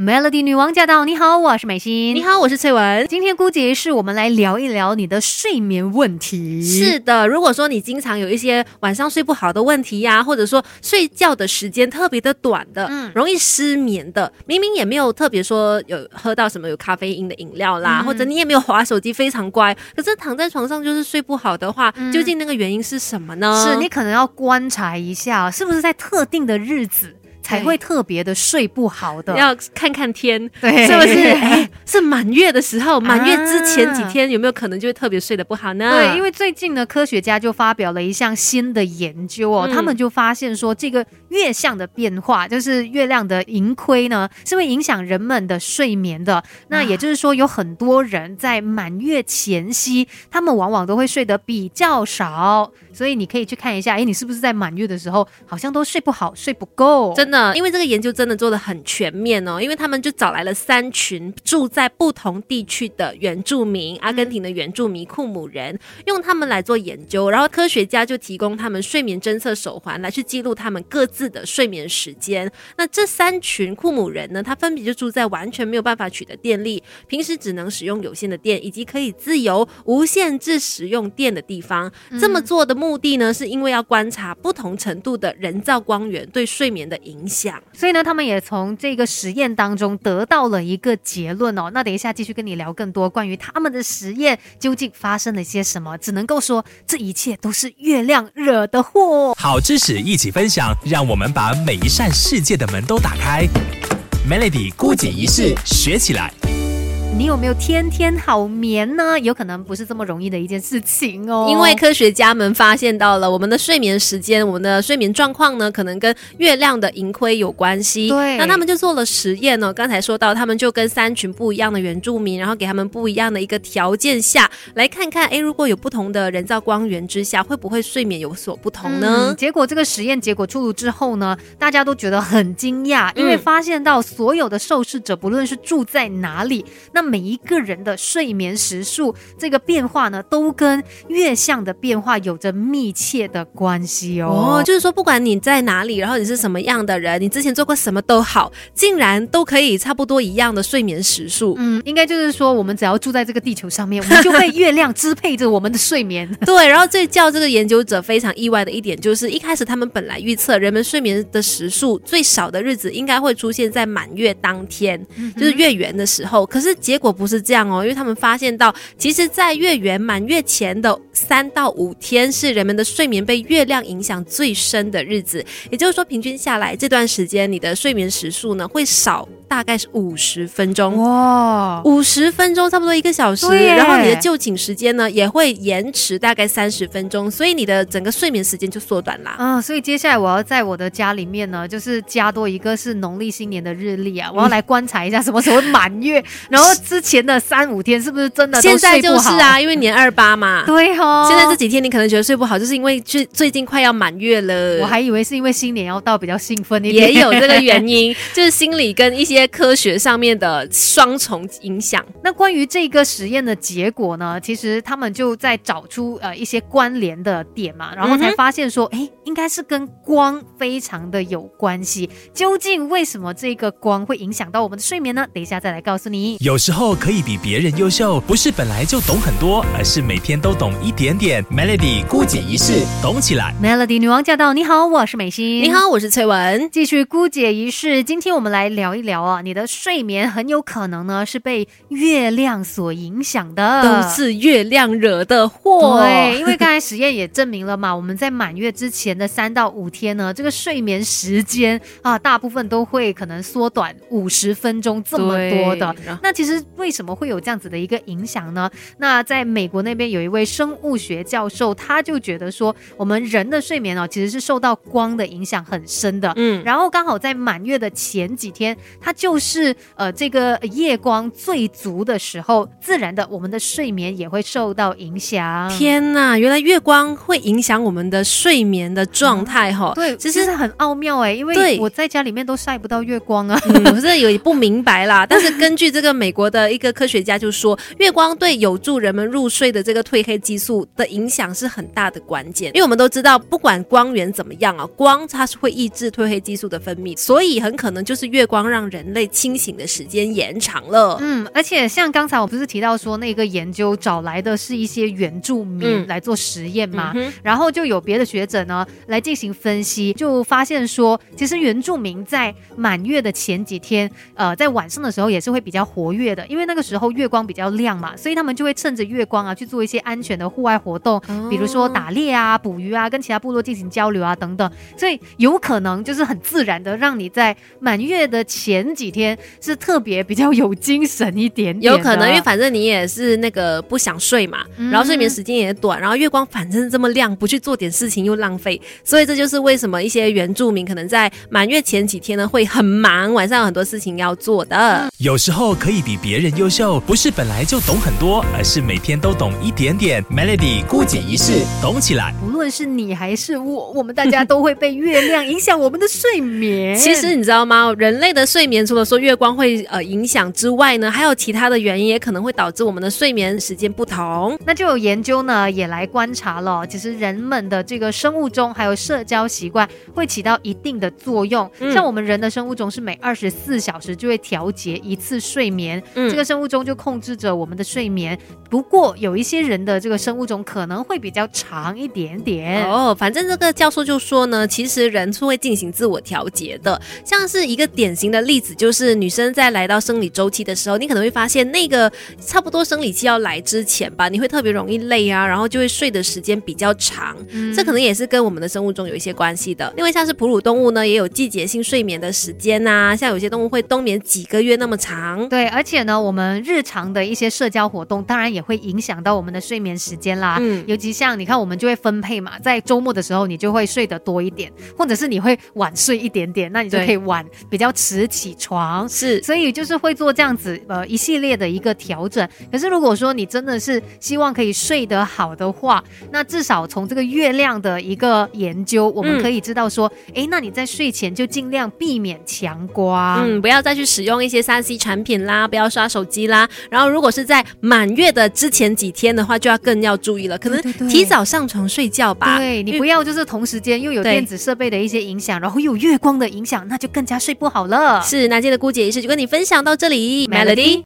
Melody 女王驾到！你好，我是美心。你好，我是翠文。今天估计是我们来聊一聊你的睡眠问题。是的，如果说你经常有一些晚上睡不好的问题呀，或者说睡觉的时间特别的短的，嗯，容易失眠的，明明也没有特别说有喝到什么有咖啡因的饮料啦，或者你也没有划手机，非常乖，可是躺在床上就是睡不好的话，究竟那个原因是什么呢？是你可能要观察一下，是不是在特定的日子。才会特别的睡不好的，要看看天，对是不是？哎，是满月的时候，满月之前几天有没有可能就会特别睡得不好呢？对，因为最近呢，科学家就发表了一项新的研究哦，他们就发现说，这个月相的变化，就是月亮的盈亏呢，是会影响人们的睡眠的。那也就是说，有很多人在满月前夕，他们往往都会睡得比较少。所以你可以去看一下，哎，你是不是在满月的时候好像都睡不好、睡不够？真的，因为这个研究真的做的很全面哦。因为他们就找来了三群住在不同地区的原住民，阿根廷的原住民库姆人，用他们来做研究。然后科学家就提供他们睡眠侦测手环来去记录他们各自的睡眠时间。那这三群库姆人呢，他分别就住在完全没有办法取得电力，平时只能使用有限的电，以及可以自由无限制使用电的地方。这么做的。目的呢，是因为要观察不同程度的人造光源对睡眠的影，所以呢，他们也从这个实验当中得到了一个结论哦。那等一下继续跟你聊更多关于他们的实验究竟发生了些什么，只能够说这一切都是月亮惹的祸。好知识一起分享，让我们把每一扇世界的门都打开。Melody 孤姐仪式学起来。你有没有天天好眠呢？有可能不是这么容易的一件事情哦。因为科学家们发现到了我们的睡眠时间，我们的睡眠状况呢，可能跟月亮的盈亏有关系。对，那他们就做了实验呢。刚才说到，他们就跟三群不一样的原住民，然后给他们不一样的一个条件下来看看，哎，如果有不同的人造光源之下，会不会睡眠有所不同呢？结果这个实验结果出炉之后呢，大家都觉得很惊讶，因为发现到所有的受试者，不论是住在哪里，那每一个人的睡眠时数这个变化呢，都跟月相的变化有着密切的关系哦。哦，就是说，不管你在哪里，然后你是什么样的人，你之前做过什么都好，竟然都可以差不多一样的睡眠时数。嗯，应该就是说，我们只要住在这个地球上面，我们就被月亮支配着我们的睡眠。对，然后最叫这个研究者非常意外的一点，就是一开始他们本来预测人们睡眠的时数最少的日子应该会出现在满月当天，就是月圆的时候，可是结果不。是这样哦，因为他们发现到，其实，在月圆满月前的三到五天，是人们的睡眠被月亮影响最深的日子。也就是说，平均下来这段时间，你的睡眠时数呢会少。大概是五十分钟哇，五十分钟差不多一个小时，然后你的就寝时间呢也会延迟大概三十分钟，所以你的整个睡眠时间就缩短啦。啊，所以接下来我要在我的家里面呢，就是加多一个是农历新年的日历啊，我要来观察一下什么时候满月，然后之前的三五天是不是真的现在就是啊，因为年二八嘛，对哦。现在这几天你可能觉得睡不好，就是因为最最近快要满月了。我还以为是因为新年要到比较兴奋一点，也有这个原因，就是心理跟一些。科学上面的双重影响。那关于这个实验的结果呢？其实他们就在找出呃一些关联的点嘛，然后才发现说，哎，应该是跟光非常的有关系。究竟为什么这个光会影响到我们的睡眠呢？等一下再来告诉你。有时候可以比别人优秀，不是本来就懂很多，而是每天都懂一点点。Melody 孤姐仪式，懂起来。Melody 女王驾到！你好，我是美心。你好，我是翠文。继续孤姐仪式，今天我们来聊一聊啊。你的睡眠很有可能呢是被月亮所影响的，都是月亮惹的祸。对，因为刚才实验也证明了嘛，我们在满月之前的三到五天呢，这个睡眠时间啊，大部分都会可能缩短五十分钟这么多的。那其实为什么会有这样子的一个影响呢？那在美国那边有一位生物学教授，他就觉得说，我们人的睡眠哦，其实是受到光的影响很深的。嗯，然后刚好在满月的前几天，他就就是呃，这个夜光最足的时候，自然的我们的睡眠也会受到影响。天呐，原来月光会影响我们的睡眠的状态哈。对，其实是很奥妙哎，因为我在家里面都晒不到月光啊，我这有不明白啦。但是根据这个美国的一个科学家就说，月光对有助人们入睡的这个褪黑激素的影响是很大的关键。因为我们都知道，不管光源怎么样啊，光它是会抑制褪黑激素的分泌，所以很可能就是月光让人。人类清醒的时间延长了。嗯，而且像刚才我不是提到说那个研究找来的是一些原住民来做实验嘛，然后就有别的学者呢来进行分析，就发现说，其实原住民在满月的前几天，呃，在晚上的时候也是会比较活跃的，因为那个时候月光比较亮嘛，所以他们就会趁着月光啊去做一些安全的户外活动，比如说打猎啊、捕鱼啊、跟其他部落进行交流啊等等，所以有可能就是很自然的让你在满月的前几天是特别比较有精神一点点，有可能因为反正你也是那个不想睡嘛，然后睡眠时间也短，然后月光反正这么亮，不去做点事情又浪费，所以这就是为什么一些原住民可能在满月前几天呢会很忙，晚上有很多事情要做的。有时候可以比别人优秀，不是本来就懂很多，而是每天都懂一点点。Melody 孤解一世，懂起来。无论是你还是我，我们大家都会被月亮影响我们的睡眠。其实你知道吗？人类的睡眠除了说月光会呃影响之外呢，还有其他的原因也可能会导致我们的睡眠时间不同。那就有研究呢也来观察了，其实人们的这个生物钟还有社交习惯会起到一定的作用。像我们人的生物钟是每二十四小时就会调节一次睡眠，这个生物钟就控制着我们的睡眠。不过有一些人的这个生物钟可能会比较长一点点哦。反正这个教授就说呢，其实人是会进行自我调节的。像是一个典型的例子，就是女生在来到生理周期的时候，你可能会发现那个差不多生理期要来之前吧，你会特别容易累啊，然后就会睡的时间比较长。这可能也是跟我们的生物钟有一些关系的。另外像是哺乳动物呢，也有季节性睡眠的时间呐，像有些动物会冬眠几个月那么长。对，而且呢，我们日常的一些社交活动，当然也会影响到我们的睡眠时间啦。嗯，尤其像你看，我们就会分配嘛，在周末的时候，你就会睡得多一点，或者是你会晚睡一点点，那你就可以晚比较迟起床。是，所以就是会做这样子呃一系列的一个调整。可是如果说你真的是希望可以睡得好的话，那至少从这个月亮的一个研究，我们可以知道说，哎，那你在睡前就尽量避免强光，嗯，不要再去使用一些三 C 产品啦，不要刷手机啦。然后如果是在满月的之前几天的话，就要更要注意了，可能提早上床睡觉吧。对你不要就是同时间又有电子设备的一些影响，然后又有月光的影响，那就更加睡不好了。是，那今天的姑姐仪式就跟你分享到这里，Melody。